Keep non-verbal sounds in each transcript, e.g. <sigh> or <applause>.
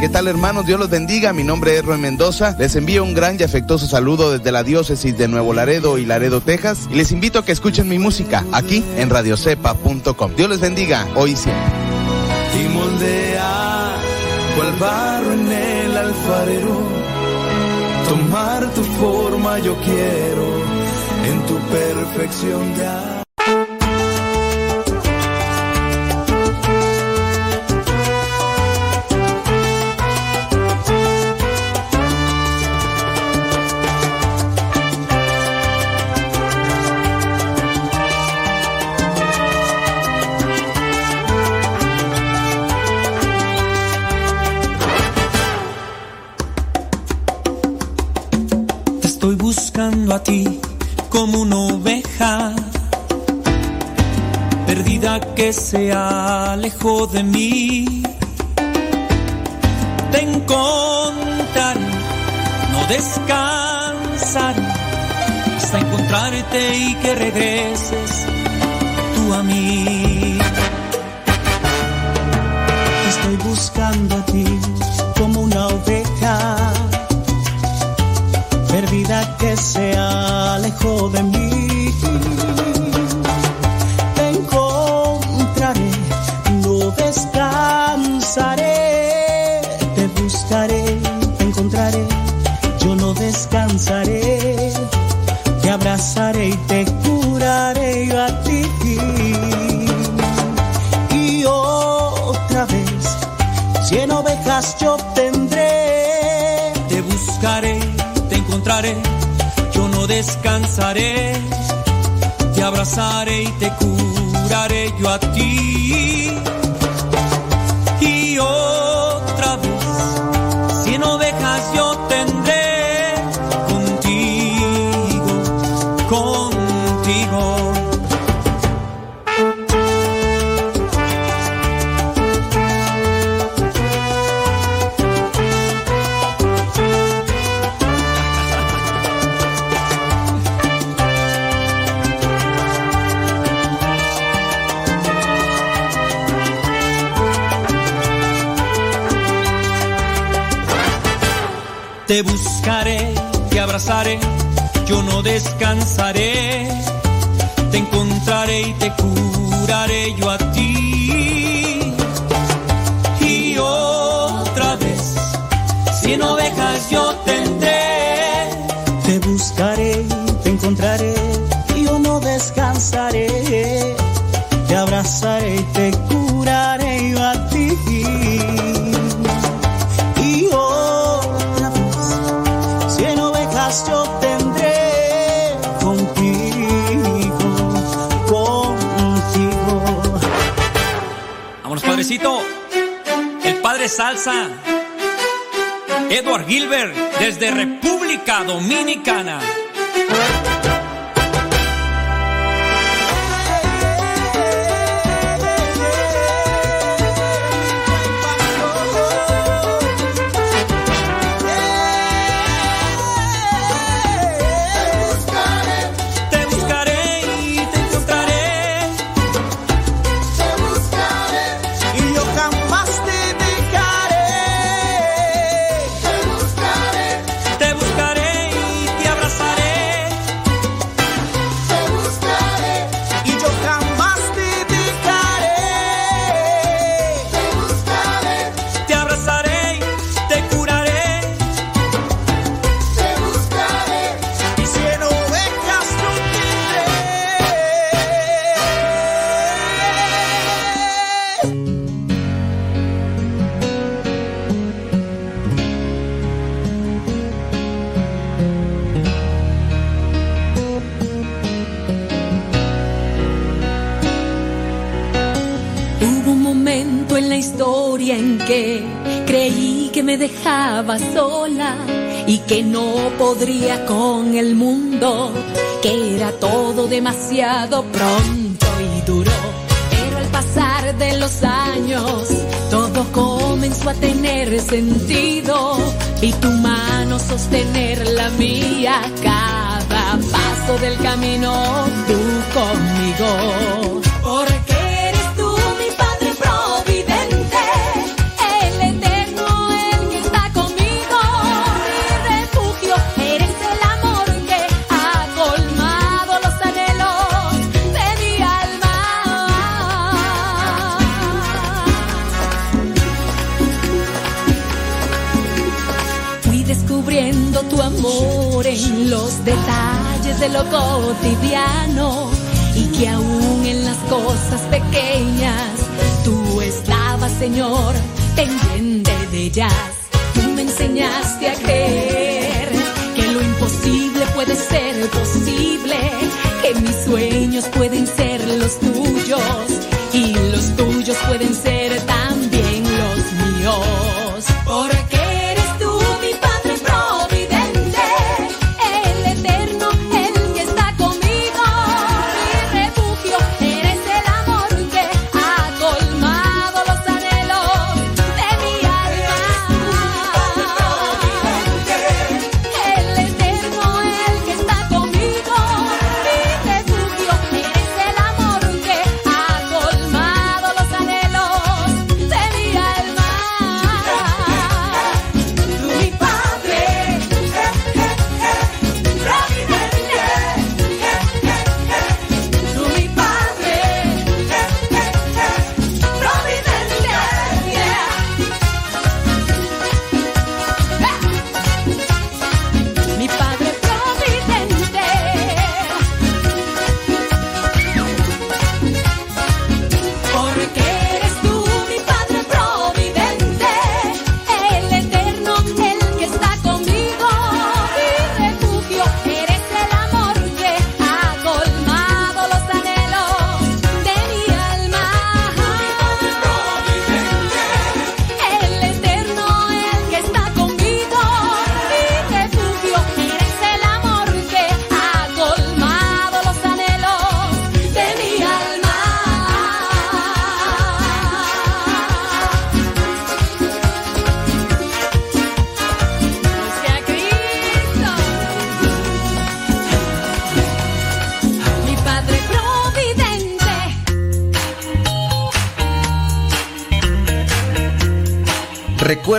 ¿Qué tal hermanos? Dios los bendiga. Mi nombre es Roy Mendoza. Les envío un gran y afectuoso saludo desde la diócesis de Nuevo Laredo y Laredo, Texas. Y les invito a que escuchen mi música aquí en radiocepa.com. Dios les bendiga hoy siempre. De a ti como una oveja perdida que se alejó de mí. Te encontraré, no descansaré hasta encontrarte y que regreses tú a mí. estoy buscando a ti que se alejó de mí. Descansaré, te abrazaré y te curaré yo a ti. Te buscaré, te abrazaré, yo no descansaré. Te encontraré y te curaré yo a ti. Y otra vez, cien ovejas yo tendré. Salsa. Edward Gilbert, desde República Dominicana. Que no podría con el mundo, que era todo demasiado pronto y duro. Pero al pasar de los años, todo comenzó a tener sentido y tu mano sostener la mía cada paso del camino, tú conmigo. Lo cotidiano y que aún en las cosas pequeñas tú estabas, Señor, pendiente de ellas. Tú me enseñaste a creer que lo imposible puede ser posible, que mis sueños pueden ser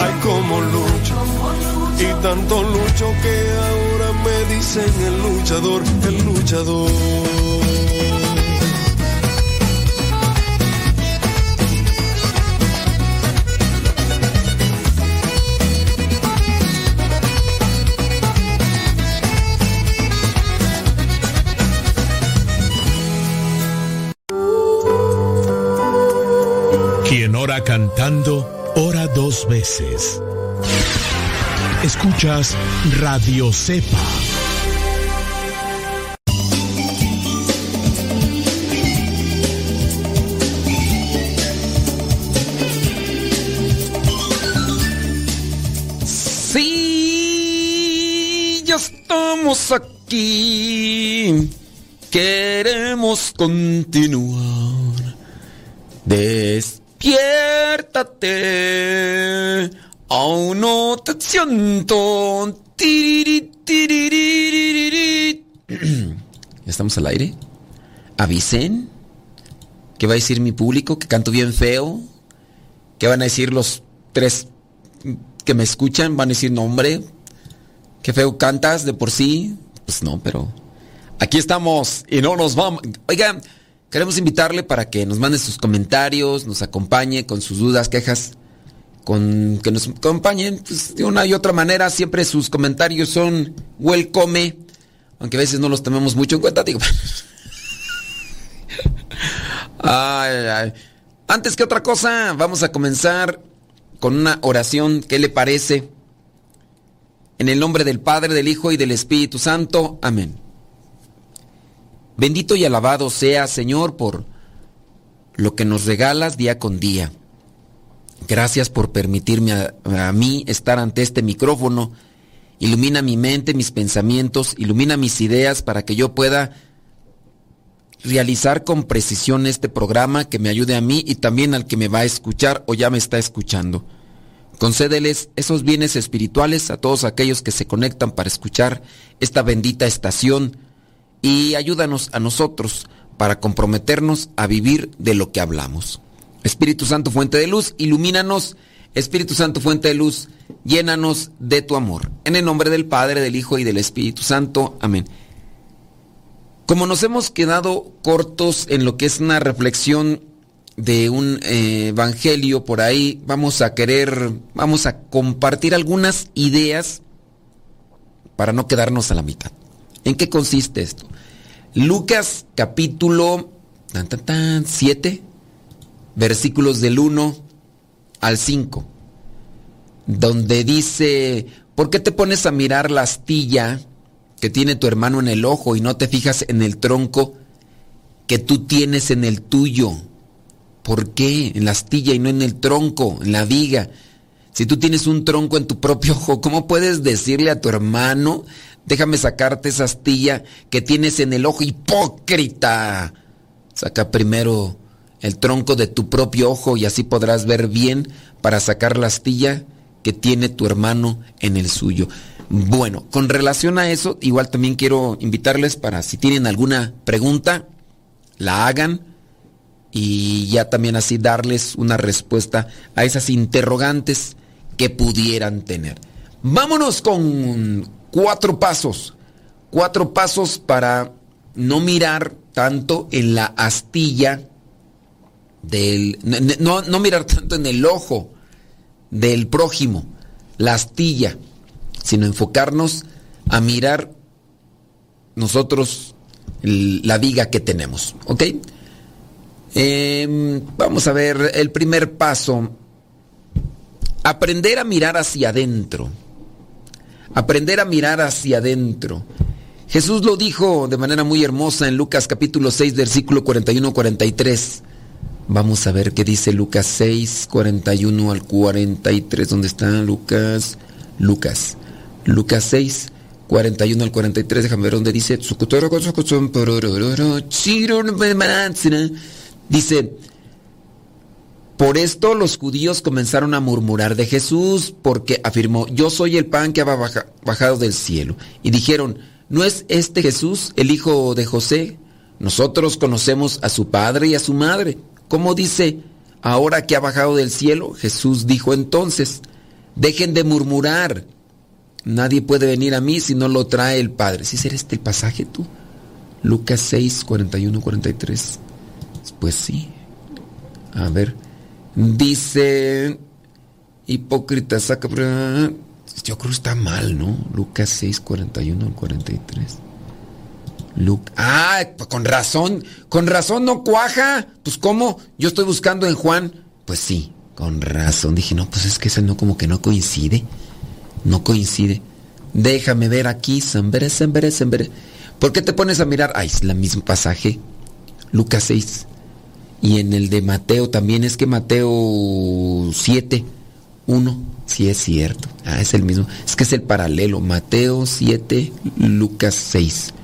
ay como lucho. Y tanto lucho que ahora me dicen el luchador, el luchador. Quien ora cantando, ora dos veces. Escuchas Radio Cepa. Sí, ya estamos aquí. Queremos continuar. Despiértate. Aún no te siento. Tiriri, tiririririri. <clears throat> ¿Ya estamos al aire? Avisen. ¿Qué va a decir mi público? ¿Que canto bien feo? ¿Qué van a decir los tres que me escuchan? ¿Van a decir, no hombre, qué feo cantas de por sí? Pues no, pero aquí estamos y no nos vamos. Oigan, queremos invitarle para que nos mande sus comentarios, nos acompañe con sus dudas, quejas, con que nos acompañen pues, de una y otra manera. Siempre sus comentarios son welcome, aunque a veces no los tomemos mucho en cuenta. Digo. <laughs> ay, ay. Antes que otra cosa, vamos a comenzar con una oración. ¿Qué le parece? En el nombre del Padre, del Hijo y del Espíritu Santo. Amén. Bendito y alabado sea, Señor, por lo que nos regalas día con día. Gracias por permitirme a, mí estar ante este micrófono. Ilumina mi mente, mis pensamientos, ilumina mis ideas para que yo pueda realizar con precisión este programa que me ayude a mí y también al que me va a escuchar o ya me está escuchando. Concédeles esos bienes espirituales a todos aquellos que se conectan para escuchar esta bendita estación y ayúdanos a nosotros para comprometernos a vivir de lo que hablamos. Espíritu Santo, fuente de luz, ilumínanos. Espíritu Santo, fuente de luz, llénanos de tu amor. En el nombre del Padre, del Hijo y del Espíritu Santo. Amén. Como nos hemos quedado cortos en lo que es una reflexión de un eh, evangelio por ahí, vamos a querer, vamos a compartir algunas ideas para no quedarnos a la mitad. ¿En qué consiste esto? Lucas capítulo 7, versículos del 1 al 5, donde dice, ¿por qué te pones a mirar la astilla que tiene tu hermano en el ojo y no te fijas en el tronco que tú tienes en el tuyo? ¿Por qué? En la astilla y no en el tronco, en la viga. Si tú tienes un tronco en tu propio ojo, ¿cómo puedes decirle a tu hermano, déjame sacarte esa astilla que tienes en el ojo, hipócrita? Saca primero el tronco de tu propio ojo y así podrás ver bien para sacar la astilla que tiene tu hermano en el suyo. Bueno, con relación a eso, igual también quiero invitarles para si tienen alguna pregunta, la hagan y ya también así darles una respuesta a esas interrogantes que pudieran tener. Vámonos con cuatro pasos, cuatro pasos para no mirar tanto en la astilla del... No, no mirar tanto en el ojo del prójimo, la astilla, sino enfocarnos a mirar nosotros la viga que tenemos, ¿ok? Em, vamos a ver el primer paso. Aprender a mirar hacia adentro. Aprender a mirar hacia adentro. Jesús lo dijo de manera muy hermosa en Lucas capítulo 6, versículo 41-43. Vamos a ver qué dice Lucas 6, 41 al 43. ¿Dónde está Lucas? Lucas. Lucas 6, 41 al 43. Déjame ver dónde dice. Dice, por esto los judíos comenzaron a murmurar de Jesús, porque afirmó, yo soy el pan que ha bajado del cielo. Y dijeron, ¿no es este Jesús el hijo de José? Nosotros conocemos a su padre y a su madre. ¿Cómo dice, ahora que ha bajado del cielo? Jesús dijo entonces, dejen de murmurar. Nadie puede venir a mí si no lo trae el Padre. ¿Sí será este el pasaje tú? Lucas 6, 41, 43. Pues sí. A ver. Dice. Hipócrita saca. Yo creo que está mal, ¿no? Lucas 6, 41 al 43. Luke. Ah, con razón. Con razón no cuaja. Pues cómo. Yo estoy buscando en Juan. Pues sí, con razón. Dije, no, pues es que ese no como que no coincide. No coincide. Déjame ver aquí. Sembere, sembere, sembere. ¿Por qué te pones a mirar? Ay, es el mismo pasaje. Lucas 6. Y en el de Mateo también es que Mateo 7, 1, sí es cierto. Ah, es el mismo. Es que es el paralelo. Mateo 7, Lucas 6.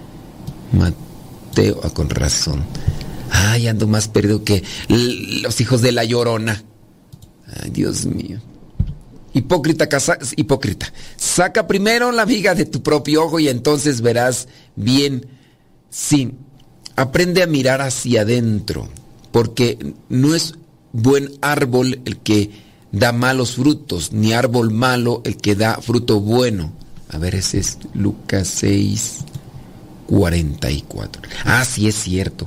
Mateo, ah, con razón. Ay, ando más perdido que los hijos de la llorona. Ay, Dios mío. Hipócrita, hipócrita. Saca primero la viga de tu propio ojo y entonces verás bien. Sí, aprende a mirar hacia adentro porque no es buen árbol el que da malos frutos, ni árbol malo el que da fruto bueno. A ver, ese es Lucas 6, 44. Ah, sí es cierto.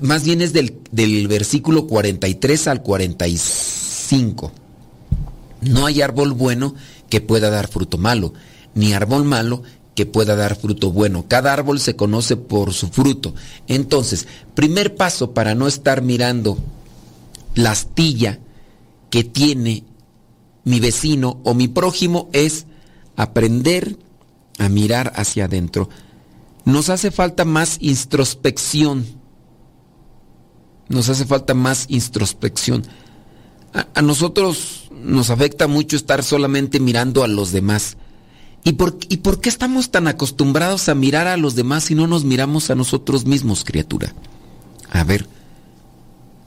Más bien es del, del versículo 43 al 45. No hay árbol bueno que pueda dar fruto malo, ni árbol malo que pueda dar fruto bueno. Cada árbol se conoce por su fruto. Entonces, primer paso para no estar mirando la astilla que tiene mi vecino o mi prójimo es aprender a mirar hacia adentro. Nos hace falta más introspección. Nos hace falta más introspección. A, nosotros nos afecta mucho estar solamente mirando a los demás. ¿Y por, ¿Y por qué estamos tan acostumbrados a mirar a los demás y no nos miramos a nosotros mismos, criatura? A ver,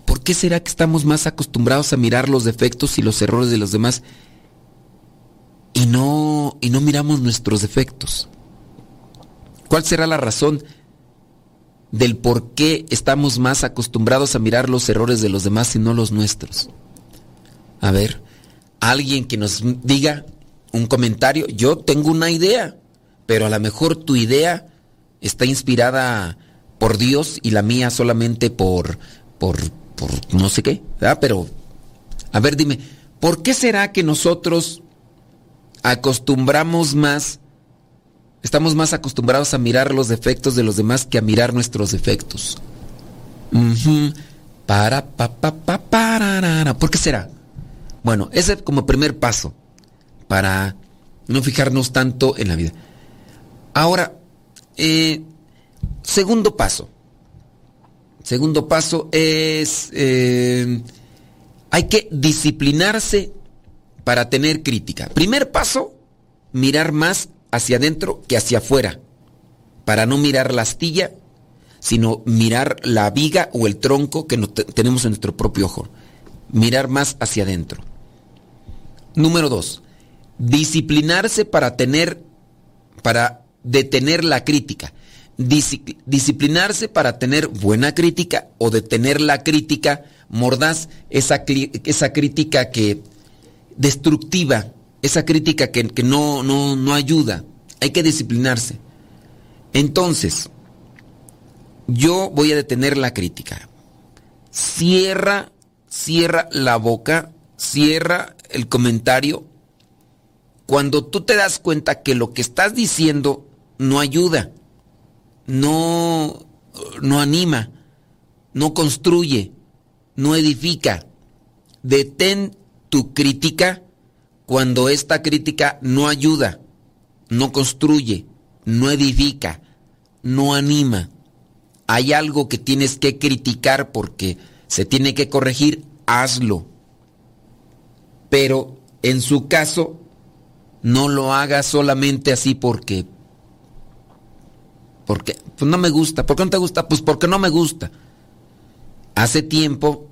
¿por qué será que estamos más acostumbrados a mirar los defectos y los errores de los demás y no, y no miramos nuestros defectos? ¿Cuál será la razón del por qué estamos más acostumbrados a mirar los errores de los demás y no los nuestros? A ver, alguien que nos diga un comentario, yo tengo una idea, pero a lo mejor tu idea está inspirada por Dios y la mía solamente por, por, por no sé qué. Pero, a ver, dime, ¿por qué será que nosotros acostumbramos más Estamos más acostumbrados a mirar los defectos de los demás que a mirar nuestros defectos. Para, pa, pa, pa, para, ¿Por qué será? Bueno, ese es como primer paso para no fijarnos tanto en la vida. Ahora, eh, segundo paso. Segundo paso es, eh, hay que disciplinarse para tener crítica. Primer paso, mirar más hacia adentro que hacia afuera, para no mirar la astilla, sino mirar la viga o el tronco que tenemos en nuestro propio ojo. Mirar más hacia adentro. Número dos, disciplinarse para tener, para detener la crítica. disciplinarse para tener buena crítica o detener la crítica mordaz, esa, esa crítica que destructiva, esa crítica que, no, no, no ayuda. Hay que disciplinarse. Entonces, yo voy a detener la crítica. Cierra, cierra la boca, cierra el comentario. Cuando tú te das cuenta que lo que estás diciendo no ayuda, no, no anima, no construye, no edifica, detén tu crítica cuando esta crítica no ayuda, no construye, no edifica, no anima. Hay algo que tienes que criticar porque se tiene que corregir, hazlo. Pero en su caso, no lo haga solamente así porque... Porque pues no me gusta. ¿Por qué no te gusta? Pues porque no me gusta. Hace tiempo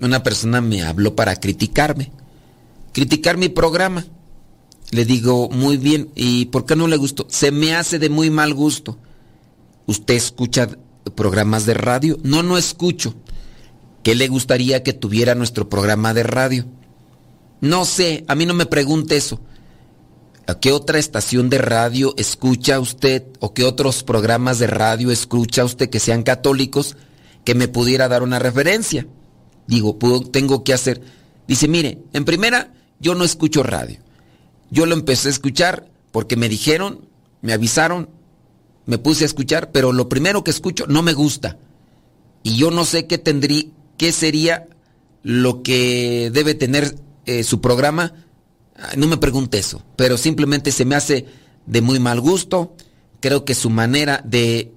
una persona me habló para criticarme criticar mi programa. Le digo, muy bien, ¿y por qué no le gustó? Se me hace de muy mal gusto. ¿Usted escucha programas de radio? No, no escucho. ¿Qué le gustaría que tuviera nuestro programa de radio? No sé, a mí no me pregunte eso. ¿A qué otra estación de radio escucha usted o qué otros programas de radio escucha usted que sean católicos que me pudiera dar una referencia? Digo, tengo que hacer. Dice, mire, en primera, yo no escucho radio. Yo lo empecé a escuchar porque me dijeron, me avisaron, me puse a escuchar, pero lo primero que escucho no me gusta. Y yo no sé qué tendría, qué sería lo que debe tener eh, su programa. No me pregunte eso, pero simplemente se me hace de muy mal gusto. Creo que su manera de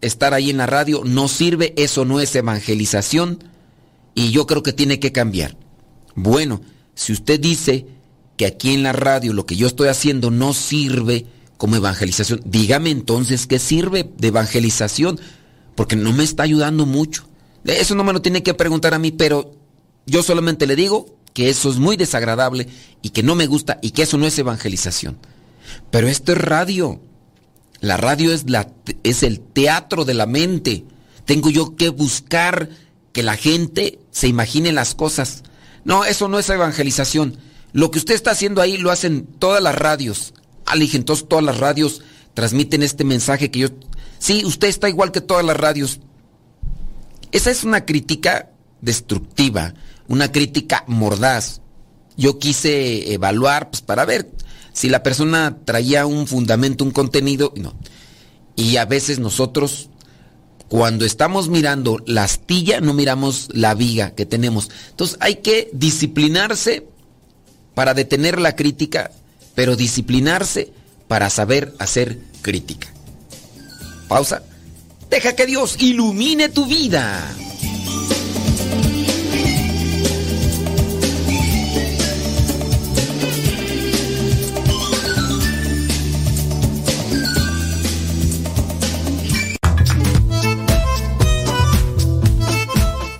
estar ahí en la radio no sirve, eso no es evangelización y yo creo que tiene que cambiar. Bueno, si usted dice que aquí en la radio lo que yo estoy haciendo no sirve como evangelización, dígame entonces qué sirve de evangelización, porque no me está ayudando mucho. Eso no me lo tiene que preguntar a mí, pero yo solamente le digo que eso es muy desagradable y que no me gusta y que eso no es evangelización. Pero esto es radio. La radio es, la, es el teatro de la mente. Tengo yo que buscar que la gente se imagine las cosas. No, eso no es evangelización. Lo que usted está haciendo ahí lo hacen todas las radios. Ah, entonces todas las radios transmiten este mensaje que yo Sí, usted está igual que todas las radios. Esa es una crítica destructiva, una crítica mordaz. Yo quise evaluar pues, para ver si la persona traía un fundamento, un contenido. No. Y a veces nosotros, cuando estamos mirando la astilla, no miramos la viga que tenemos. Entonces hay que disciplinarse para detener la crítica, pero disciplinarse para saber hacer crítica. Pausa. Deja que Dios ilumine tu vida.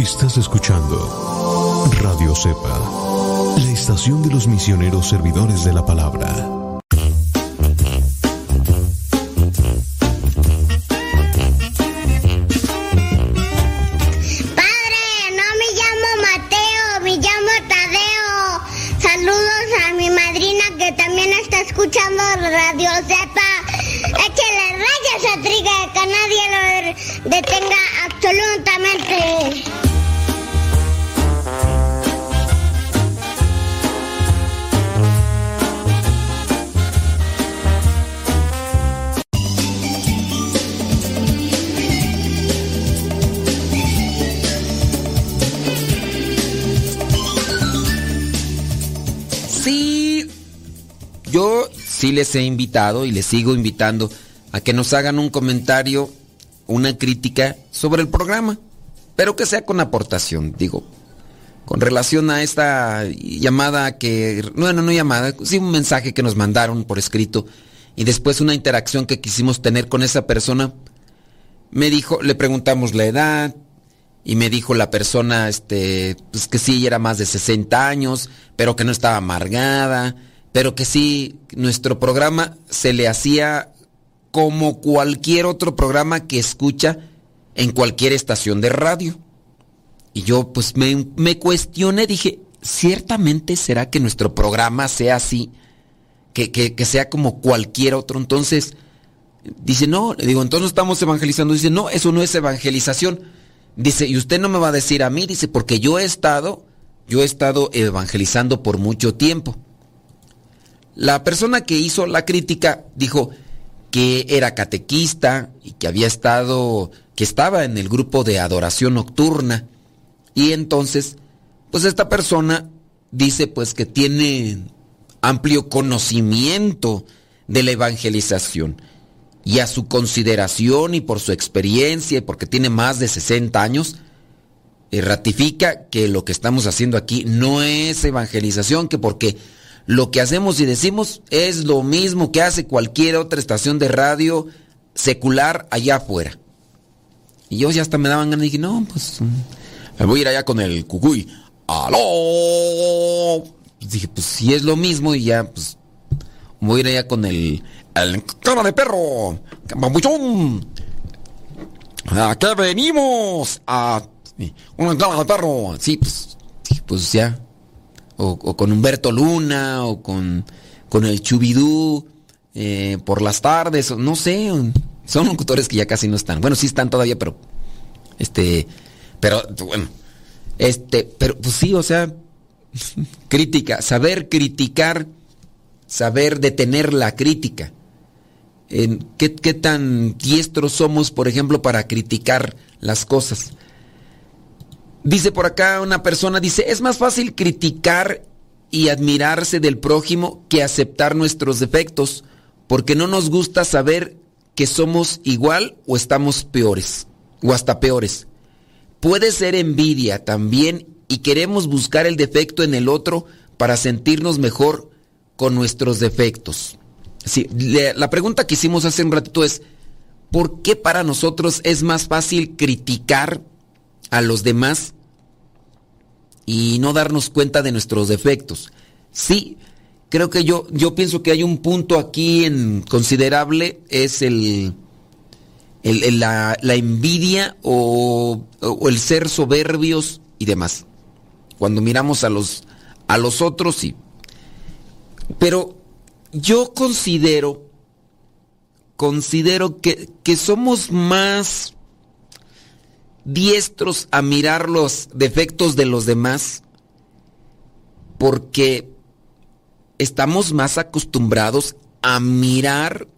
Estás escuchando Radio Cepa, la estación de los misioneros servidores de la palabra. Padre, no me llamo Mateo, Yo sí les he invitado y les sigo invitando a que nos hagan un comentario, una crítica sobre el programa, pero que sea con aportación, digo, con relación a esta llamada que, bueno, no llamada, sí un mensaje que nos mandaron por escrito y después una interacción que quisimos tener con esa persona. Me dijo, le preguntamos la edad y me dijo la persona, este, pues que sí, era más de 60 años, pero que no estaba amargada pero que sí, nuestro programa se le hacía como cualquier otro programa que escucha en cualquier estación de radio. Y yo pues me, me cuestioné, dije, ciertamente será que nuestro programa sea así, que, que, sea como cualquier otro. Entonces, dice, no, le digo, entonces estamos evangelizando. Dice, no, eso no es evangelización. Dice, y usted no me va a decir a mí, dice, porque yo he estado, yo he estado evangelizando por mucho tiempo. La persona que hizo la crítica dijo que era catequista y que había estado, que estaba en el grupo de adoración nocturna. Y entonces, pues esta persona dice pues que tiene amplio conocimiento de la evangelización. Y a su consideración y por su experiencia y porque tiene más de 60 años, eh, ratifica que lo que estamos haciendo aquí no es evangelización, que porque lo que hacemos y decimos es lo mismo que hace cualquier otra estación de radio secular allá afuera. Y yo ya hasta me daban ganas y dije, no, pues me voy a ir allá con el cucuy. ¡Aló! dije, pues si es lo mismo y ya, pues voy a ir allá con el, el cara de perro, mamuchón. ¿A qué venimos? A un cara de perro. Sí, pues, pues ya o, con Humberto Luna, o con, con el Chubidú, eh, por las tardes, no sé, son locutores que ya casi no están. Bueno, sí están todavía, pero, este, pero bueno, Este, pero pues sí, o sea, <laughs> crítica, saber criticar, saber detener la crítica. ¿qué, ¿Qué tan diestros somos, por ejemplo, para criticar las cosas? Dice por acá una persona, dice, es más fácil criticar y admirarse del prójimo que aceptar nuestros defectos, porque no nos gusta saber que somos igual o estamos peores, o hasta peores. Puede ser envidia también y queremos buscar el defecto en el otro para sentirnos mejor con nuestros defectos. Sí, la pregunta que hicimos hace un ratito es, ¿por qué para nosotros es más fácil criticar a los demás y no darnos cuenta de nuestros defectos? Sí, creo que yo, yo pienso que hay un punto aquí en considerable, es el, la, envidia o, o, el ser soberbios y demás. Cuando miramos a los, a los otros, sí. Pero yo considero, considero que, que somos más diestros a mirar los defectos de los demás porque estamos más acostumbrados a mirar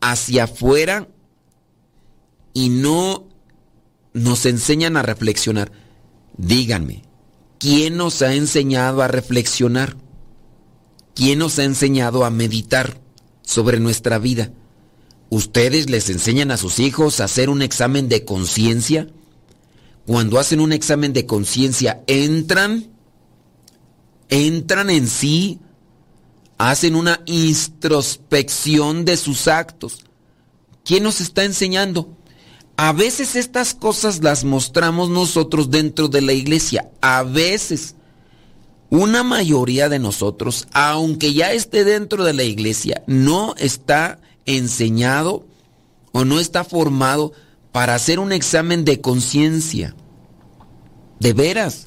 hacia afuera y no nos enseñan a reflexionar. Díganme, ¿quién nos ha enseñado a reflexionar? ¿Quién nos ha enseñado a meditar sobre nuestra vida? ¿Ustedes les enseñan a sus hijos a hacer un examen de conciencia? Cuando hacen un examen de conciencia, entran, entran en sí, hacen una introspección de sus actos. ¿Quién nos está enseñando? A veces estas cosas las mostramos nosotros dentro de la iglesia. A veces una mayoría de nosotros, aunque ya esté dentro de la iglesia, no está enseñado o no está formado para hacer un examen de conciencia. De veras.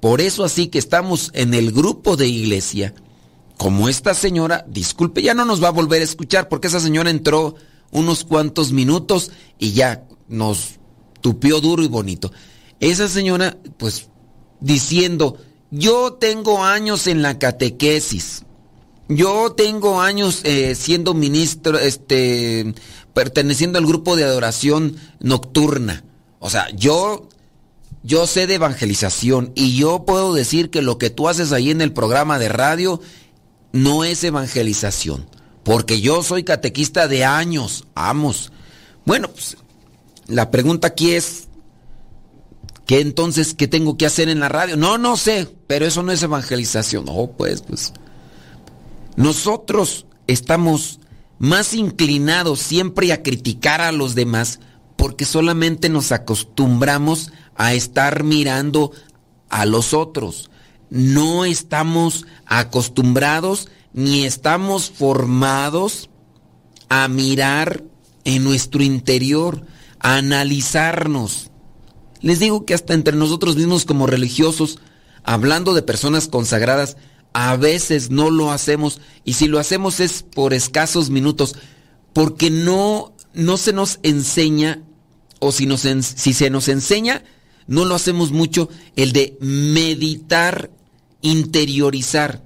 Por eso así que estamos en el grupo de iglesia. Como esta señora, disculpe, ya no nos va a volver a escuchar porque esa señora entró unos cuantos minutos y ya nos tupió duro y bonito. Esa señora, pues, diciendo, yo tengo años en la catequesis. Yo tengo años eh, siendo ministro, este, perteneciendo al grupo de adoración nocturna. O sea, yo, yo sé de evangelización y yo puedo decir que lo que tú haces ahí en el programa de radio no es evangelización. Porque yo soy catequista de años, amos. Bueno, pues la pregunta aquí es, ¿Qué entonces qué tengo que hacer en la radio? No, no sé, pero eso no es evangelización. No, pues, pues. Nosotros estamos más inclinados siempre a criticar a los demás porque solamente nos acostumbramos a estar mirando a los otros. No estamos acostumbrados ni estamos formados a mirar en nuestro interior, a analizarnos les digo que hasta entre nosotros mismos como religiosos, hablando de personas consagradas, a veces no lo hacemos y si lo hacemos es por escasos minutos, porque no, no se nos enseña o si, si se nos enseña, no lo hacemos mucho, el de meditar, interiorizar.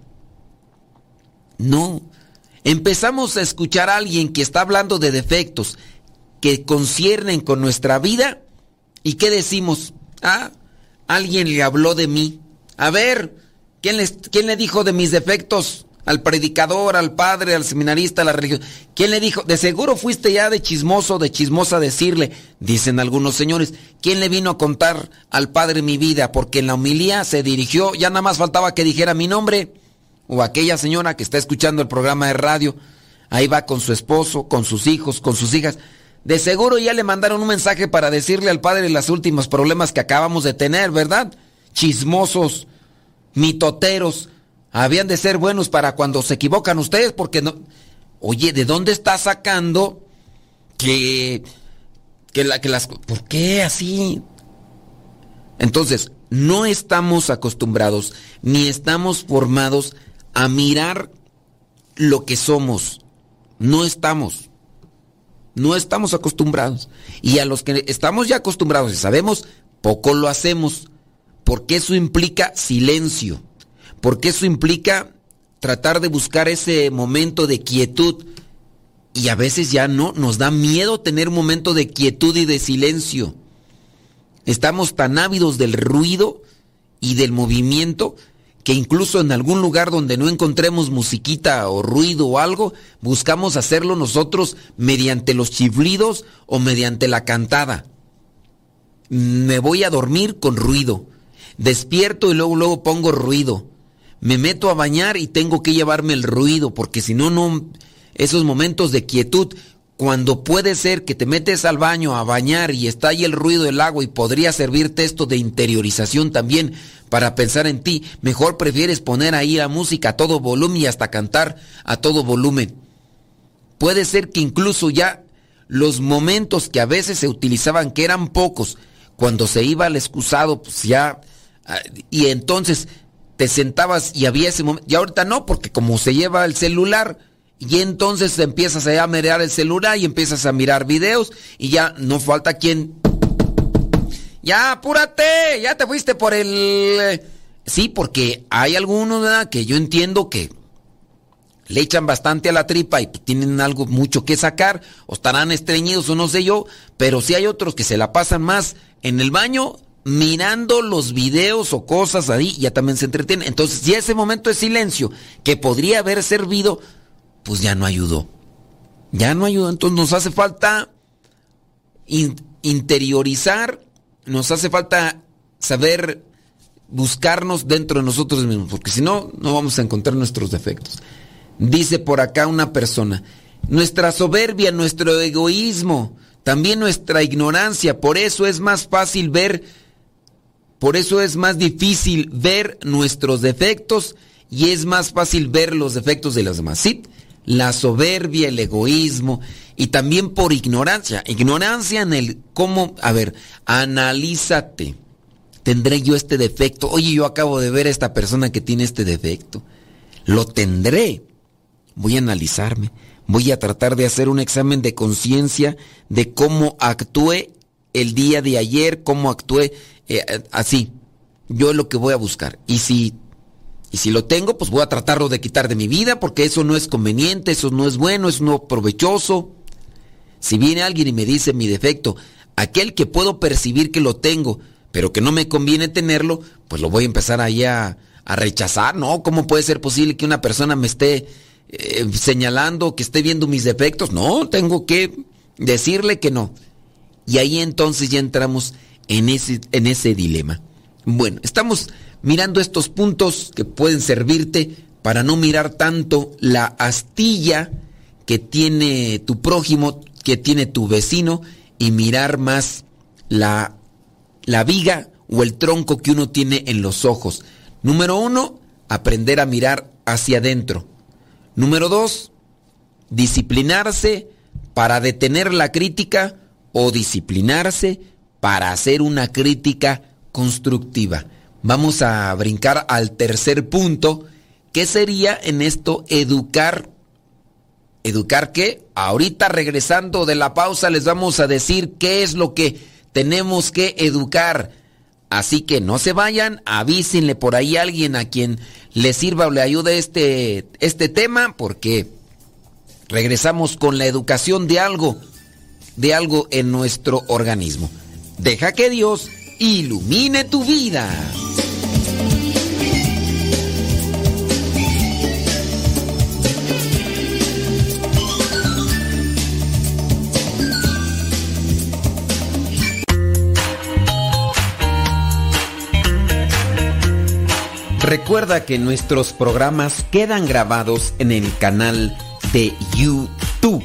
No, empezamos a escuchar a alguien que está hablando de defectos que conciernen con nuestra vida ¿Y qué decimos? Ah, alguien le habló de mí. A ver, ¿quién, ¿quién le dijo de mis defectos? Al predicador, al padre, al seminarista, a la religión. ¿Quién le dijo? De seguro fuiste ya de chismoso, de chismosa a decirle, dicen algunos señores. ¿Quién le vino a contar al padre mi vida? Porque en la homilía se dirigió, ya nada más faltaba que dijera mi nombre. O aquella señora que está escuchando el programa de radio. Ahí va con su esposo, con sus hijos, con sus hijas. De seguro ya le mandaron un mensaje para decirle al padre los últimos problemas que acabamos de tener, ¿verdad? Chismosos, mitoteros. Habían de ser buenos para cuando se equivocan ustedes, porque no. Oye, ¿de dónde está sacando que. que, la, que las. ¿Por qué así? Entonces, no estamos acostumbrados ni estamos formados a mirar lo que somos. No estamos. No estamos acostumbrados. Y a los que estamos ya acostumbrados y sabemos, poco lo hacemos. Porque eso implica silencio, porque eso implica tratar de buscar ese momento de quietud. Y a veces ya no, nos da miedo tener un momento de quietud y de silencio. Estamos tan ávidos del ruido y del movimiento que incluso en algún lugar donde no encontremos musiquita o ruido o algo, buscamos hacerlo nosotros mediante los chiflidos o mediante la cantada. Me voy a dormir con ruido. Despierto y luego luego pongo ruido. Me meto a bañar y tengo que llevarme el ruido porque si no no esos momentos de quietud cuando puede ser que te metes al baño a bañar y está ahí el ruido del agua y podría servirte esto de interiorización también para pensar en ti, mejor prefieres poner ahí la música a todo volumen y hasta cantar a todo volumen. Puede ser que incluso ya los momentos que a veces se utilizaban, que eran pocos, cuando se iba al excusado, pues ya, y entonces te sentabas y había ese momento, y ahorita no, porque como se lleva el celular, y entonces empiezas a mirar el celular y empiezas a mirar videos y ya no falta quien... Ya, apúrate, ya te fuiste por el... Sí, porque hay algunos que yo entiendo que le echan bastante a la tripa y tienen algo mucho que sacar, o estarán estreñidos o no sé yo, pero sí hay otros que se la pasan más en el baño mirando los videos o cosas ahí, ya también se entretienen. Entonces, si ese momento de silencio que podría haber servido pues ya no ayudó. Ya no ayudó. Entonces nos hace falta interiorizar, nos hace falta saber buscarnos dentro de nosotros mismos, porque si no, no vamos a encontrar nuestros defectos. Dice por acá una persona, nuestra soberbia, nuestro egoísmo, también nuestra ignorancia, por eso es más fácil ver, por eso es más difícil ver nuestros defectos y es más fácil ver los defectos de los demás. Sí, la soberbia, el egoísmo y también por ignorancia. Ignorancia en el cómo, a ver, analízate. ¿Tendré yo este defecto? Oye, yo acabo de ver a esta persona que tiene este defecto. Lo tendré. Voy a analizarme. Voy a tratar de hacer un examen de conciencia de cómo actué el día de ayer, cómo actué eh, así. Yo es lo que voy a buscar. Y si y si lo tengo, pues voy a tratarlo de quitar de mi vida porque eso no es conveniente, eso no es bueno, es no provechoso. Si viene alguien y me dice mi defecto, aquel que puedo percibir que lo tengo, pero que no me conviene tenerlo, pues lo voy a empezar ahí a, rechazar, ¿no? ¿Cómo puede ser posible que una persona me esté eh, señalando, que esté viendo mis defectos? No, tengo que decirle que no. Y ahí entonces ya entramos en ese, en ese dilema. Bueno, estamos mirando estos puntos que pueden servirte para no mirar tanto la astilla que tiene tu prójimo, que tiene tu vecino, y mirar más la, la viga o el tronco que uno tiene en los ojos. Número uno, aprender a mirar hacia adentro. Número dos, disciplinarse para detener la crítica o disciplinarse para hacer una crítica constructiva vamos a brincar al tercer punto, que sería en esto educar. ¿Educar qué? Ahorita regresando de la pausa les vamos a decir qué es lo que tenemos que educar. Así que no se vayan, avísenle por ahí a alguien a quien le sirva o le ayude este, este tema, porque regresamos con la educación de algo, de algo en nuestro organismo. Deja que Dios ilumine tu vida. Recuerda que nuestros programas quedan grabados en el canal de YouTube.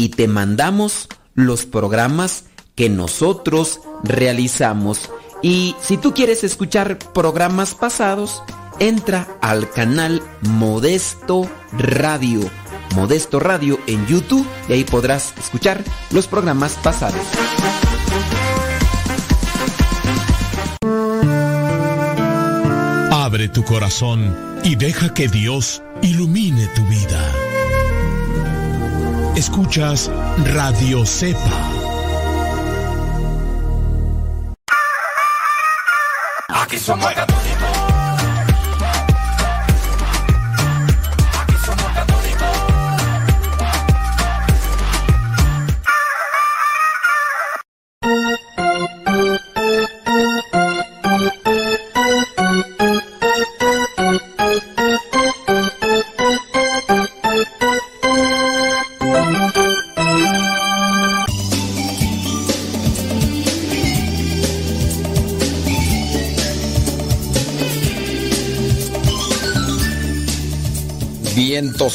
y te mandamos los programas que nosotros realizamos Y si tú quieres escuchar programas pasados, entra al canal Modesto Radio. Modesto Radio en YouTube y ahí podrás escuchar los programas pasados. Abre tu corazón y deja que Dios ilumine tu vida. Escuchas Radio Cepa. Aquí somos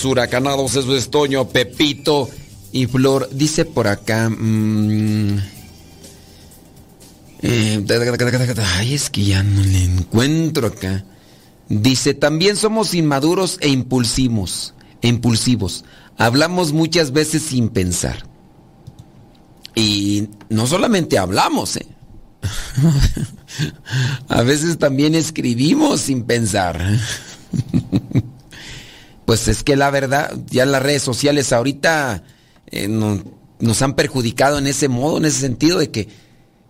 huracanados, eso es Toño, Pepito y Flor. Dice por acá. Mmm, ay, es que ya no le encuentro acá. Dice, también somos inmaduros e impulsivos. E impulsivos. Hablamos muchas veces sin pensar. Y no solamente hablamos, ¿eh? <laughs> A veces también escribimos sin pensar. <laughs> Pues es que la verdad, ya las redes sociales ahorita eh, nos han perjudicado en ese modo, en ese sentido de que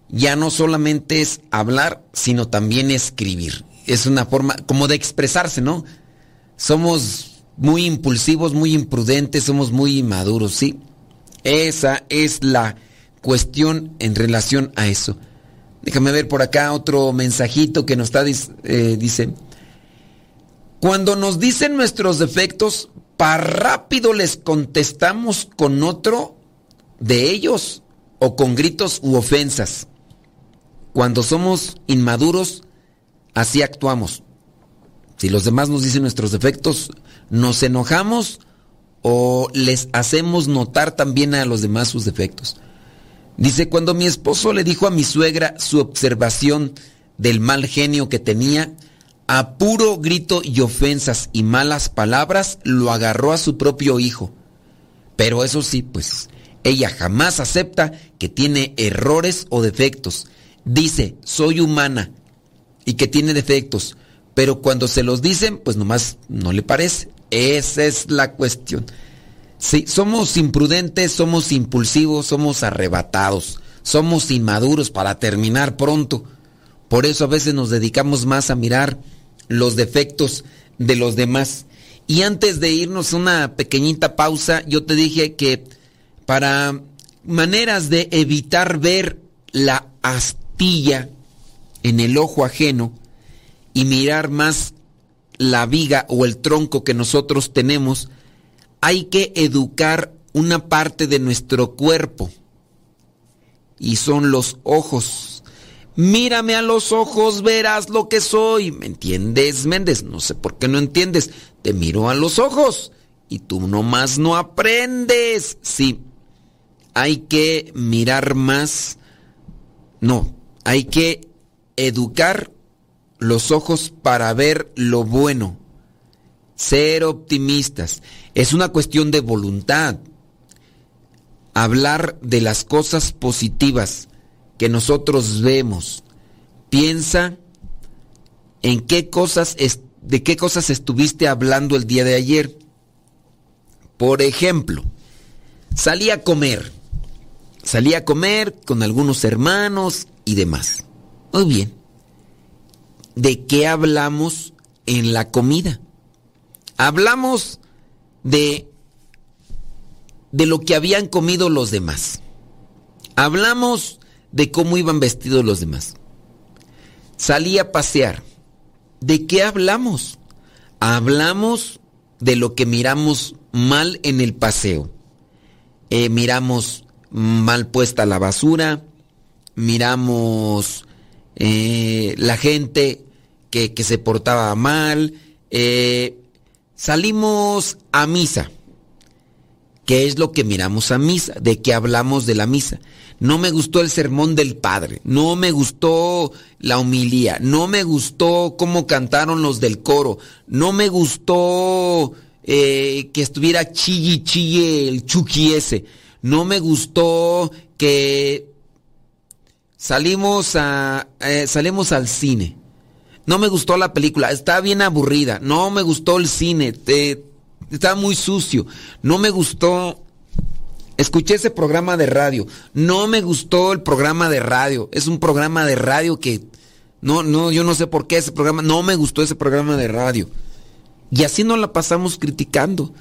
ya no solamente es hablar, sino también escribir. Es una forma como de expresarse, ¿no? Somos muy impulsivos, muy imprudentes, somos muy inmaduros, ¿sí? Esa es la cuestión en relación a eso. Déjame ver por acá otro mensajito que nos está, eh, dice, cuando nos dicen nuestros defectos, para rápido les contestamos con otro de ellos o con gritos u ofensas. Cuando somos inmaduros, así actuamos. Si los demás nos dicen nuestros defectos, nos enojamos o les hacemos notar también a los demás sus defectos. Dice, cuando mi esposo le dijo a mi suegra su observación del mal genio que tenía, a puro grito y ofensas y malas palabras lo agarró a su propio hijo. Pero eso sí, pues, ella jamás acepta que tiene errores o defectos. Dice, soy humana y que tiene defectos, pero cuando se los dicen, pues nomás no le parece. Esa es la cuestión. Sí, somos imprudentes, somos impulsivos, somos arrebatados, somos inmaduros para terminar pronto. Por eso a veces nos dedicamos más a mirar los defectos de los demás. Y antes de irnos una pequeñita pausa, yo te dije que para maneras de evitar ver la astilla en el ojo ajeno y mirar más la viga o el tronco que nosotros tenemos, hay que educar una parte de nuestro cuerpo y son los ojos. Mírame a los ojos, verás lo que soy. ¿Me entiendes, Méndez? No sé por qué no entiendes. Te miro a los ojos y tú nomás no aprendes. Sí, hay que mirar más. No, hay que educar los ojos para ver lo bueno. Ser optimistas. Es una cuestión de voluntad. Hablar de las cosas positivas que nosotros vemos. Piensa en qué cosas de qué cosas estuviste hablando el día de ayer. Por ejemplo, salí a comer. Salí a comer con algunos hermanos y demás. Muy bien. ¿De qué hablamos en la comida? Hablamos de de lo que habían comido los demás. Hablamos de cómo iban vestidos los demás. Salí a pasear. ¿De qué hablamos? Hablamos de lo que miramos mal en el paseo. Eh, miramos mal puesta la basura, miramos eh, la gente que, se portaba mal, eh, salimos a misa. Qué es lo que miramos a misa, de qué hablamos de la misa. No me gustó el sermón del padre, no me gustó la humilía, no me gustó cómo cantaron los del coro, no me gustó eh, que estuviera chille chille el chuki ese, no me gustó que salimos a eh, salimos al cine. No me gustó la película, está bien aburrida. No me gustó el cine, está muy sucio. No me gustó Escuché ese programa de radio. No me gustó el programa de radio. Es un programa de radio que no no yo no sé por qué ese programa no me gustó ese programa de radio. Y así nos la pasamos criticando.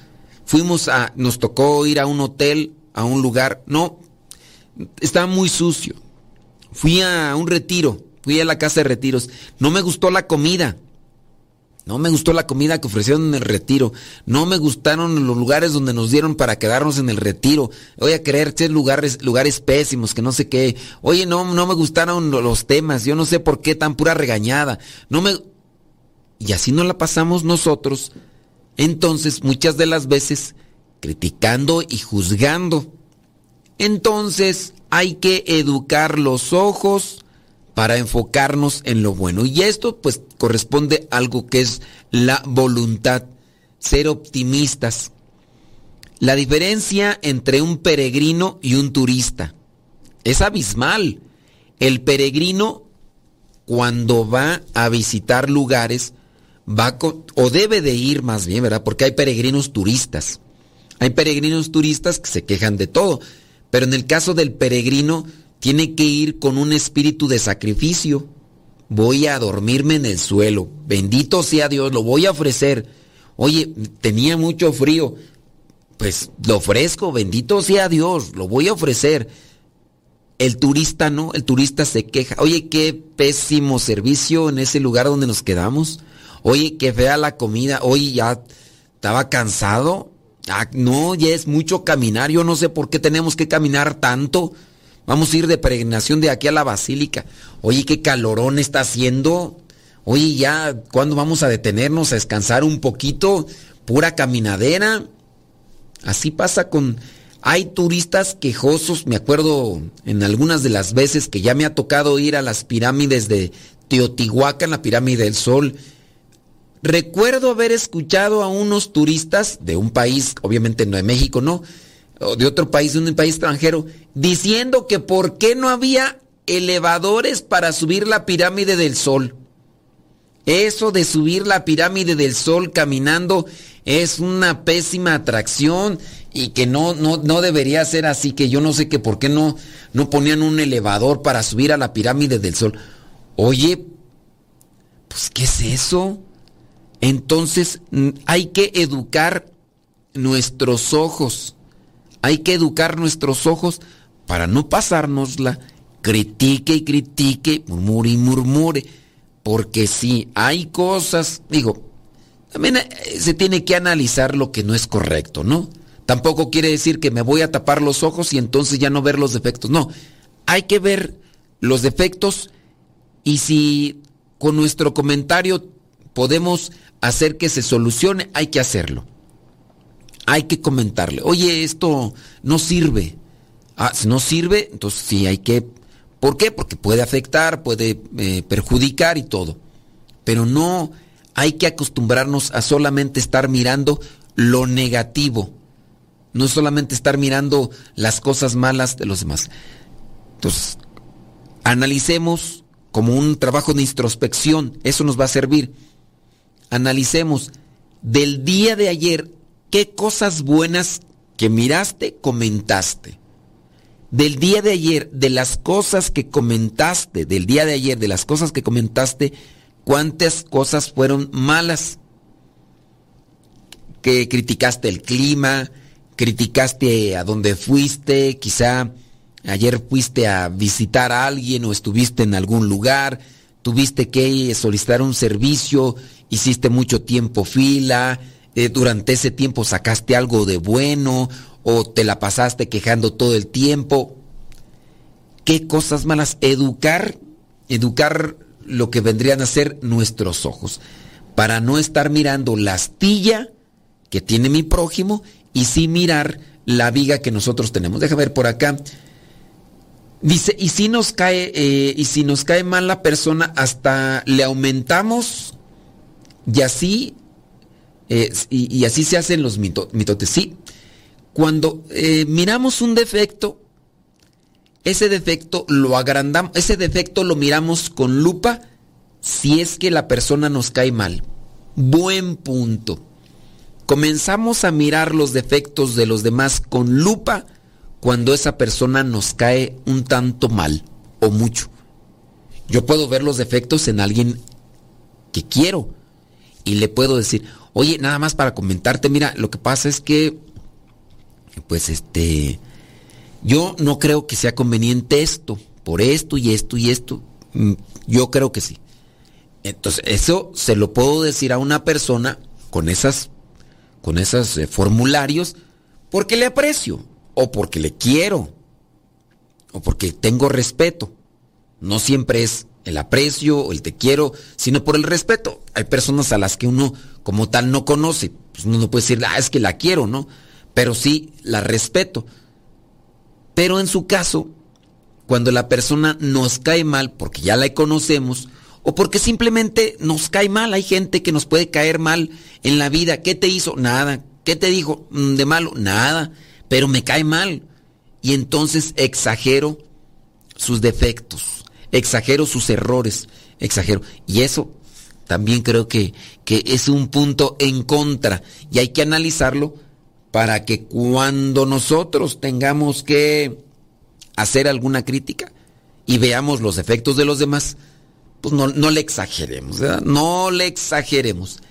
Fuimos a nos tocó ir a un hotel, a un lugar, no estaba muy sucio. Fui a un retiro, fui a la casa de retiros. No me gustó la comida. No me gustó la comida que ofrecieron en el retiro. No me gustaron los lugares donde nos dieron para quedarnos en el retiro. Voy a creer ser lugares, lugares pésimos, que no sé qué. Oye, no, no me gustaron los temas. Yo no sé por qué tan pura regañada. No me. Y así nos la pasamos nosotros. Entonces, muchas de las veces, criticando y juzgando. Entonces, hay que educar los ojos para enfocarnos en lo bueno. Y esto pues corresponde a algo que es la voluntad, ser optimistas. La diferencia entre un peregrino y un turista es abismal. El peregrino cuando va a visitar lugares va o debe de ir más bien, ¿verdad? Porque hay peregrinos turistas. Hay peregrinos turistas que se quejan de todo, pero en el caso del peregrino tiene que ir con un espíritu de sacrificio. Voy a dormirme en el suelo. Bendito sea Dios, lo voy a ofrecer. Oye, tenía mucho frío. Pues lo ofrezco, bendito sea Dios, lo voy a ofrecer. El turista no, el turista se queja. Oye, qué pésimo servicio en ese lugar donde nos quedamos. Oye, qué fea la comida. Oye, ya estaba cansado. Ah, no, ya es mucho caminar. Yo no sé por qué tenemos que caminar tanto. Vamos a ir de peregrinación de aquí a la basílica. Oye, qué calorón está haciendo. Oye, ya, ¿cuándo vamos a detenernos a descansar un poquito? Pura caminadera. Así pasa con... Hay turistas quejosos, me acuerdo en algunas de las veces que ya me ha tocado ir a las pirámides de Teotihuacán, la pirámide del Sol. Recuerdo haber escuchado a unos turistas de un país, obviamente no de México, no, de otro país, de un país extranjero, diciendo que por qué no había elevadores para subir la pirámide del sol. Eso de subir la pirámide del sol caminando es una pésima atracción y que no, no, no debería ser así, que yo no sé que por qué no, no ponían un elevador para subir a la pirámide del sol. Oye, pues ¿qué es eso? Entonces hay que educar nuestros ojos hay que educar nuestros ojos para no pasárnosla, critique y critique, murmure y murmure, porque si hay cosas, digo, también eh, se tiene que analizar lo que no es correcto, ¿no? Tampoco quiere decir que me voy a tapar los ojos y entonces ya no ver los defectos, no, hay que ver los defectos y si con nuestro comentario podemos hacer que se solucione, hay que hacerlo hay que comentarle, oye, esto no sirve. Ah, si no sirve, entonces sí hay que... ¿Por qué? Porque puede afectar, puede eh, perjudicar y todo. Pero no hay que acostumbrarnos a solamente estar mirando lo negativo. No solamente estar mirando las cosas malas de los demás. Entonces, analicemos como un trabajo de introspección. Eso nos va a servir. Analicemos del día de ayer qué cosas buenas que miraste, comentaste. Del día de ayer, de las cosas que comentaste, del día de ayer, de las cosas que comentaste, cuántas cosas fueron malas. Que criticaste el clima, criticaste a dónde fuiste, quizá ayer fuiste a visitar a alguien o estuviste en algún lugar, tuviste que solicitar un servicio, hiciste mucho tiempo fila, eh, durante ese tiempo sacaste algo de bueno o te la pasaste quejando todo el tiempo. ¿Qué cosas malas? Educar, educar lo que vendrían a ser nuestros ojos, para no estar mirando la astilla que tiene mi prójimo y sí mirar la viga que nosotros tenemos. Deja ver por acá. Dice, y si nos cae, eh, y si nos cae mal la persona, hasta le aumentamos y así, eh, y, así se hacen los mitotes. Sí, cuando eh, miramos un defecto, ese defecto lo agrandamos, ese defecto lo miramos con lupa si es que la persona nos cae mal. Buen punto. Comenzamos a mirar los defectos de los demás con lupa cuando esa persona nos cae un tanto mal o mucho. Yo puedo ver los defectos en alguien que quiero y le puedo decir, oye, nada más para comentarte, mira, lo que pasa es que, pues este, yo no creo que sea conveniente esto, por esto y esto y esto. Mm, yo creo que sí. Entonces, eso se lo puedo decir a una persona con esas, con esos eh, formularios porque le aprecio o porque le quiero, o porque tengo respeto. No siempre es el aprecio o el te quiero, sino por el respeto. Hay personas a las que uno como tal no conoce. Pues uno no puede decir, ah, es que la quiero, ¿no? Pero sí la respeto. Pero en su caso, cuando la persona nos cae mal porque ya la conocemos, o porque simplemente nos cae mal, hay gente que nos puede caer mal en la vida. ¿Qué te hizo? Nada. ¿Qué te dijo mm, de malo? Nada pero me cae mal. Y entonces exagero sus defectos, exagero sus errores, exagero. Y eso también creo que, que es un punto en contra y hay que analizarlo para que cuando nosotros tengamos que hacer alguna crítica y veamos los defectos de los demás, pues no, no le exageremos, ¿verdad? No le exageremos.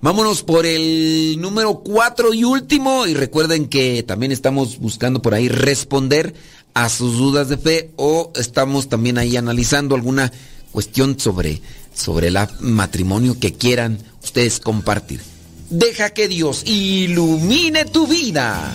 Vámonos por el número cuatro y último. Y recuerden que también estamos buscando por ahí responder a sus dudas de fe o estamos también ahí analizando alguna cuestión sobre, sobre el matrimonio que quieran ustedes compartir. Deja que Dios ilumine tu vida.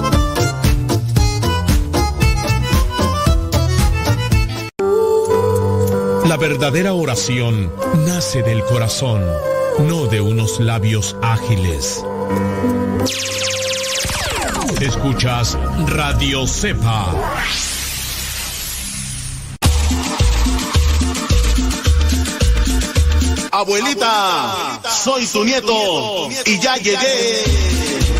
Verdadera oración nace del corazón, no de unos labios ágiles. Escuchas Radio Cepa. Abuelita, soy su nieto y ya llegué.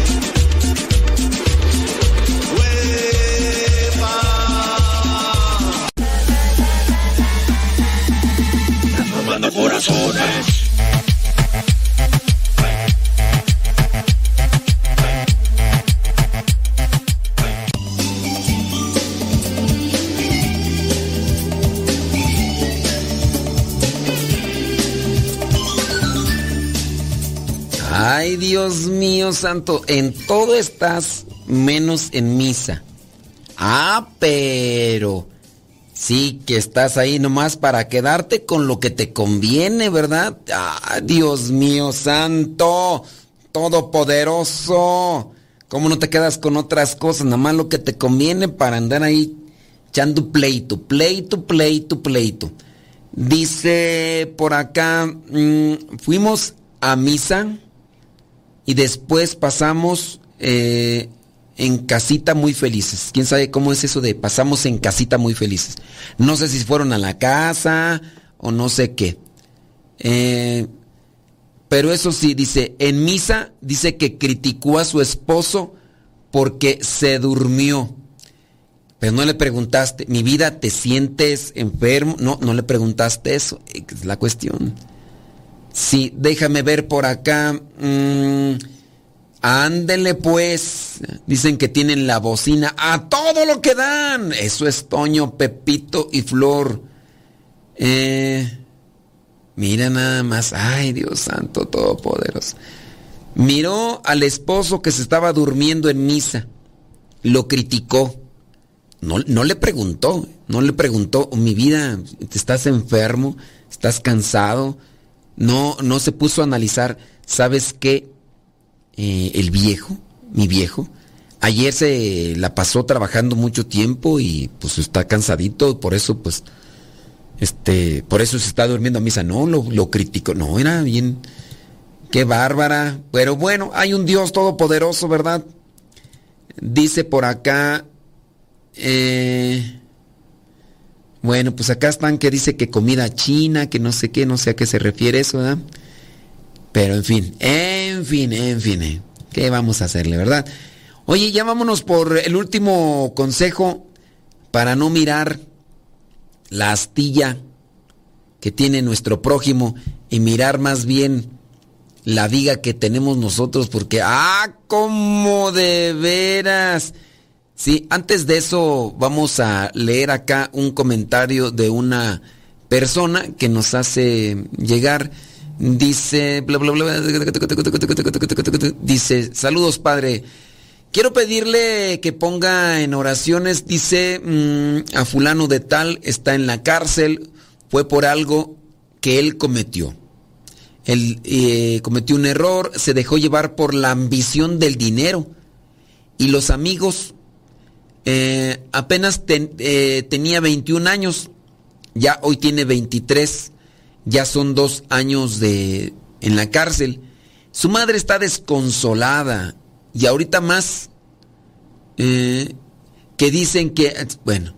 Ay, Dios mío santo, en todo estás menos en misa. Ah, pero Sí, que estás ahí nomás para quedarte con lo que te conviene, ¿verdad? Ah, Dios mío santo, todopoderoso. ¿Cómo no te quedas con otras cosas? Nada más lo que te conviene para andar ahí echando pleito, pleito, pleito, pleito. Dice por acá, mm, fuimos a misa y después pasamos eh, en casita muy felices. ¿Quién sabe cómo es eso de pasamos en casita muy felices? No sé si fueron a la casa o no sé qué. Eh, pero eso sí, dice, en misa dice que criticó a su esposo porque se durmió. Pero no le preguntaste, mi vida, ¿te sientes enfermo? No, no le preguntaste eso. Es la cuestión. Sí, déjame ver por acá. Mm, ándele pues Dicen que tienen la bocina a todo lo que dan. Eso es Toño, Pepito y Flor. Eh, mira nada más. Ay, Dios santo, todopoderoso. Miró al esposo que se estaba durmiendo en misa. Lo criticó. No, no le preguntó. No le preguntó, oh, mi vida, ¿estás enfermo? ¿Estás cansado? No, no se puso a analizar. ¿Sabes qué? Eh, el viejo, mi viejo, ayer se la pasó trabajando mucho tiempo y pues está cansadito, por eso pues, este, por eso se está durmiendo a misa. No, lo, lo critico, no, era bien, qué bárbara. Pero bueno, hay un Dios todopoderoso, ¿verdad? Dice por acá, eh, bueno, pues acá están que dice que comida china, que no sé qué, no sé a qué se refiere eso, ¿verdad? Pero en fin, en fin, en fin. Eh. ¿Qué vamos a hacerle, verdad? Oye, ya vámonos por el último consejo para no mirar la astilla que tiene nuestro prójimo y mirar más bien la viga que tenemos nosotros porque, ah, como de veras. Sí, antes de eso vamos a leer acá un comentario de una persona que nos hace llegar Dice, bla, bla, bla, dice, saludos padre. Quiero pedirle que ponga en oraciones, dice, mm, a fulano de tal está en la cárcel, fue por algo que él cometió. Él eh, cometió un error, se dejó llevar por la ambición del dinero. Y los amigos, eh, apenas eh, tenía 21 años, ya hoy tiene 23 ya son dos años de, en la cárcel. Su madre está desconsolada y ahorita más eh, que dicen que, bueno,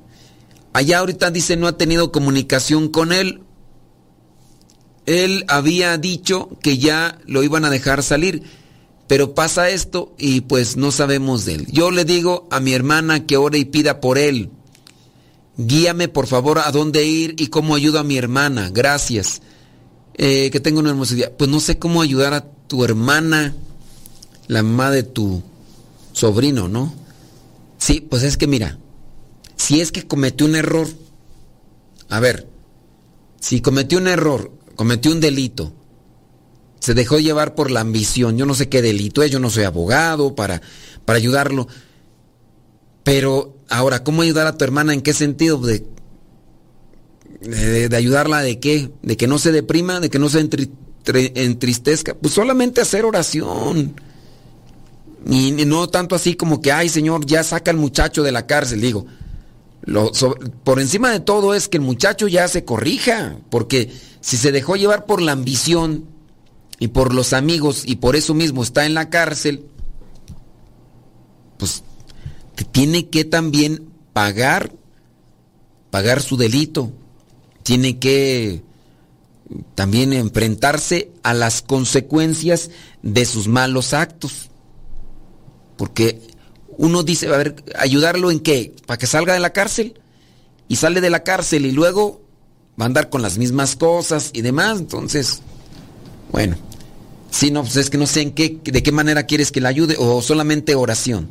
allá ahorita dice no ha tenido comunicación con él. Él había dicho que ya lo iban a dejar salir, pero pasa esto y pues no sabemos de él. Yo le digo a mi hermana que ore y pida por él. Guíame por favor a dónde ir y cómo ayudo a mi hermana. Gracias. Eh, que tengo una hermosa día. Pues no sé cómo ayudar a tu hermana, la mamá de tu sobrino, ¿no? Sí, pues es que mira, si es que cometió un error, a ver, si cometió un error, cometió un delito, se dejó llevar por la ambición, yo no sé qué delito es, yo no soy abogado para, para ayudarlo, pero ahora, ¿cómo ayudar a tu hermana? ¿En qué sentido? De, de, ayudarla de qué? De que no se deprima, de que no se entristezca. Pues solamente hacer oración. Y, no tanto así como que, ay Señor, ya saca al muchacho de la cárcel. Digo, por encima de todo es que el muchacho ya se corrija. Porque si se dejó llevar por la ambición y por los amigos y por eso mismo está en la cárcel, pues tiene que también pagar, pagar su delito, tiene que también enfrentarse a las consecuencias de sus malos actos. Porque uno dice, a ver, ayudarlo en qué? Para que salga de la cárcel. Y sale de la cárcel y luego va a andar con las mismas cosas y demás. Entonces, bueno, si no, pues es que no sé en qué, de qué manera quieres que le ayude o solamente oración.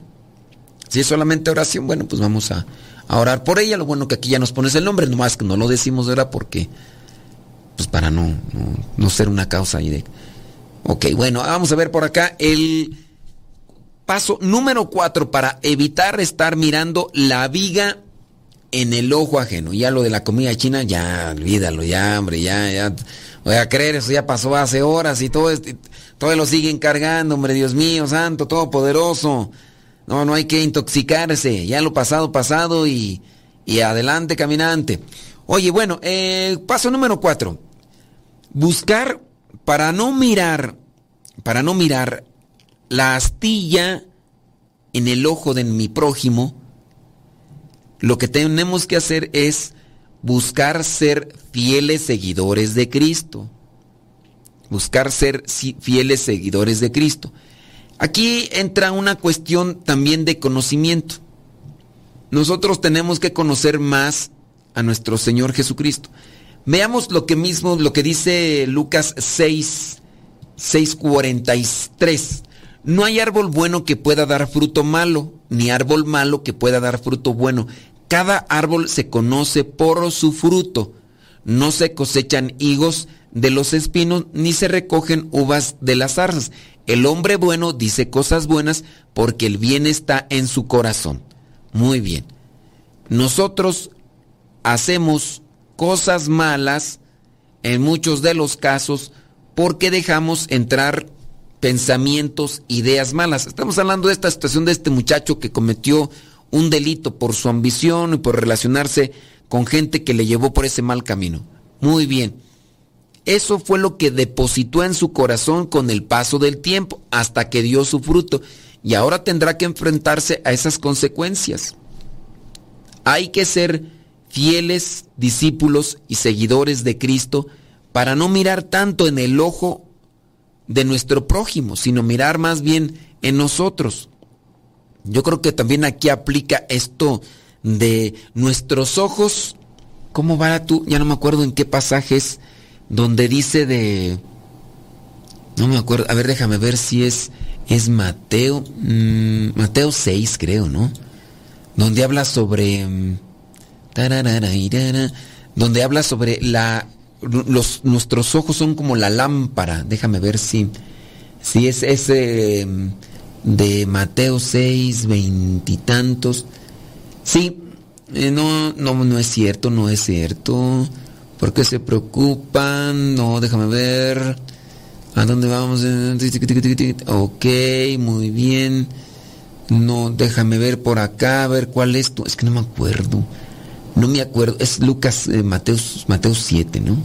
Si es solamente oración, bueno, pues vamos a, orar por ella. Lo bueno que aquí ya nos pones el nombre, nomás que no lo decimos ahora porque, pues para no, no, ser una causa ahí de... Ok, bueno, vamos a ver por acá el paso número cuatro para evitar estar mirando la viga en el ojo ajeno. Ya lo de la comida china, ya olvídalo, ya, hombre, ya, ya. Voy a creer, eso ya pasó hace horas y todo, este, todo lo siguen cargando, hombre, Dios mío, santo, todopoderoso. No, no hay que intoxicarse. Ya lo pasado, pasado y, y adelante, caminante. Oye, bueno, eh, paso número cuatro. Buscar para no mirar, para no mirar la astilla en el ojo de mi prójimo. Lo que tenemos que hacer es buscar ser fieles seguidores de Cristo. Buscar ser fieles seguidores de Cristo. Aquí entra una cuestión también de conocimiento. Nosotros tenemos que conocer más a nuestro Señor Jesucristo. Veamos lo que mismo, lo que dice Lucas 6, 6:43. No hay árbol bueno que pueda dar fruto malo, ni árbol malo que pueda dar fruto bueno. Cada árbol se conoce por su fruto. No se cosechan higos de los espinos, ni se recogen uvas de las zarzas. El hombre bueno dice cosas buenas porque el bien está en su corazón. Muy bien. Nosotros hacemos cosas malas en muchos de los casos porque dejamos entrar pensamientos, ideas malas. Estamos hablando de esta situación de este muchacho que cometió un delito por su ambición y por relacionarse con gente que le llevó por ese mal camino. Muy bien. Eso fue lo que depositó en su corazón con el paso del tiempo hasta que dio su fruto y ahora tendrá que enfrentarse a esas consecuencias. Hay que ser fieles discípulos y seguidores de Cristo para no mirar tanto en el ojo de nuestro prójimo, sino mirar más bien en nosotros. Yo creo que también aquí aplica esto de nuestros ojos. ¿Cómo va tú? Ya no me acuerdo en qué pasajes donde dice de... No me acuerdo. A ver, déjame ver si es, es Mateo. Mm, Mateo 6, creo, ¿no? Donde habla sobre... Mm, donde habla sobre la los, nuestros ojos son como la lámpara. Déjame ver si, si es ese de Mateo 6, veintitantos. Sí, eh, no, no, no es cierto, no es cierto. ¿Por qué se preocupan? No, déjame ver. ¿A dónde vamos? Ok, muy bien. No, déjame ver por acá, a ver cuál es tu. Es que no me acuerdo. No me acuerdo, es Lucas, eh, Mateo, Mateo 7, ¿no?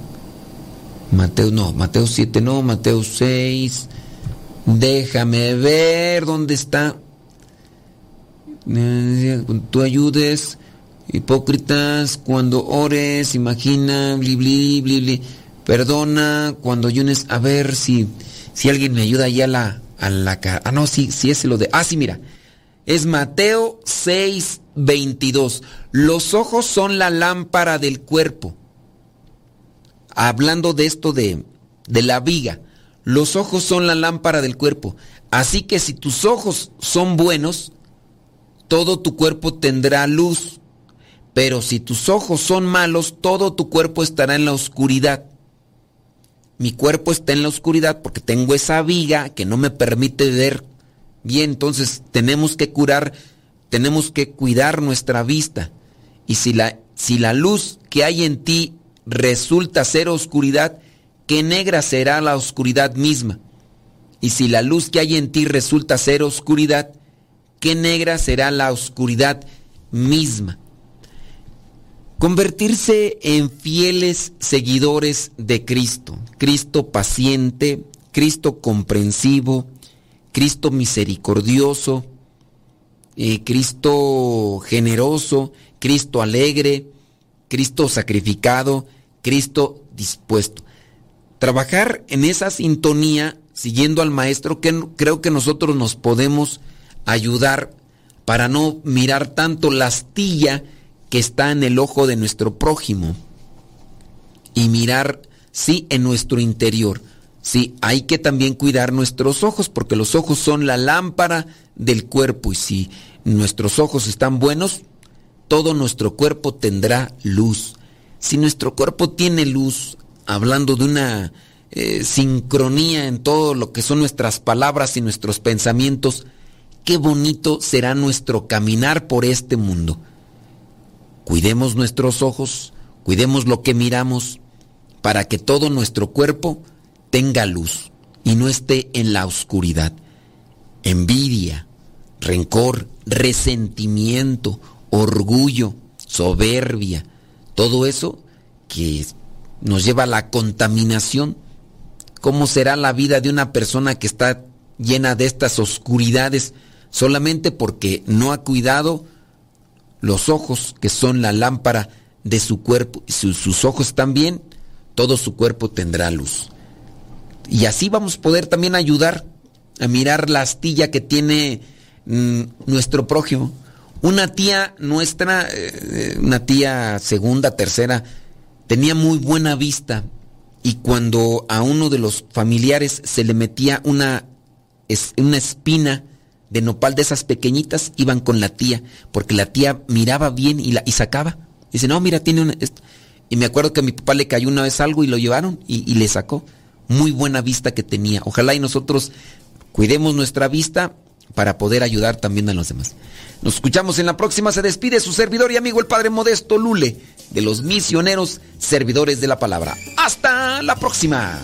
Mateo, no, Mateo 7, no, Mateo 6. Déjame ver dónde está. Eh, tú ayudes, hipócritas, cuando ores, imagina, bli, bli, bli, bli. Perdona, cuando ayunes, a ver si, si alguien me ayuda allá a la, a la cara. Ah, no, sí, sí es lo de. Ah, sí, mira. Es Mateo 6, 22. Los ojos son la lámpara del cuerpo. Hablando de esto de, de la viga. Los ojos son la lámpara del cuerpo. Así que si tus ojos son buenos, todo tu cuerpo tendrá luz. Pero si tus ojos son malos, todo tu cuerpo estará en la oscuridad. Mi cuerpo está en la oscuridad porque tengo esa viga que no me permite ver Bien, entonces tenemos que curar, tenemos que cuidar nuestra vista. Y si la, si la luz que hay en ti resulta ser oscuridad, qué negra será la oscuridad misma. Y si la luz que hay en ti resulta ser oscuridad, qué negra será la oscuridad misma. Convertirse en fieles seguidores de Cristo, Cristo paciente, Cristo comprensivo, Cristo misericordioso, eh, Cristo generoso, Cristo alegre, Cristo sacrificado, Cristo dispuesto. Trabajar en esa sintonía, siguiendo al Maestro, que creo que nosotros nos podemos ayudar para no mirar tanto la astilla que está en el ojo de nuestro prójimo y mirar, sí, en nuestro interior. Sí, hay que también cuidar nuestros ojos porque los ojos son la lámpara del cuerpo y si nuestros ojos están buenos, todo nuestro cuerpo tendrá luz. Si nuestro cuerpo tiene luz, hablando de una eh, sincronía en todo lo que son nuestras palabras y nuestros pensamientos, qué bonito será nuestro caminar por este mundo. Cuidemos nuestros ojos, cuidemos lo que miramos, para que todo nuestro cuerpo tenga luz y no esté en la oscuridad. Envidia, rencor, resentimiento, orgullo, soberbia, todo eso que nos lleva a la contaminación. ¿Cómo será la vida de una persona que está llena de estas oscuridades solamente porque no ha cuidado los ojos que son la lámpara de su cuerpo? Y si sus ojos están bien, todo su cuerpo tendrá luz. Y así vamos a poder también ayudar a mirar la astilla que tiene mm, nuestro prójimo. Una tía nuestra, eh, una tía segunda, tercera, tenía muy buena vista y cuando a uno de los familiares se le metía una una espina de nopal de esas pequeñitas, iban con la tía, porque la tía miraba bien y, la, y sacaba. Dice, no, mira, tiene una... Y me acuerdo que a mi papá le cayó una vez algo y lo llevaron y, y le sacó. Muy buena vista que tenía. Ojalá y nosotros cuidemos nuestra vista para poder ayudar también a los demás. Nos escuchamos en la próxima. Se despide su servidor y amigo el Padre Modesto Lule, de los misioneros servidores de la palabra. Hasta la próxima.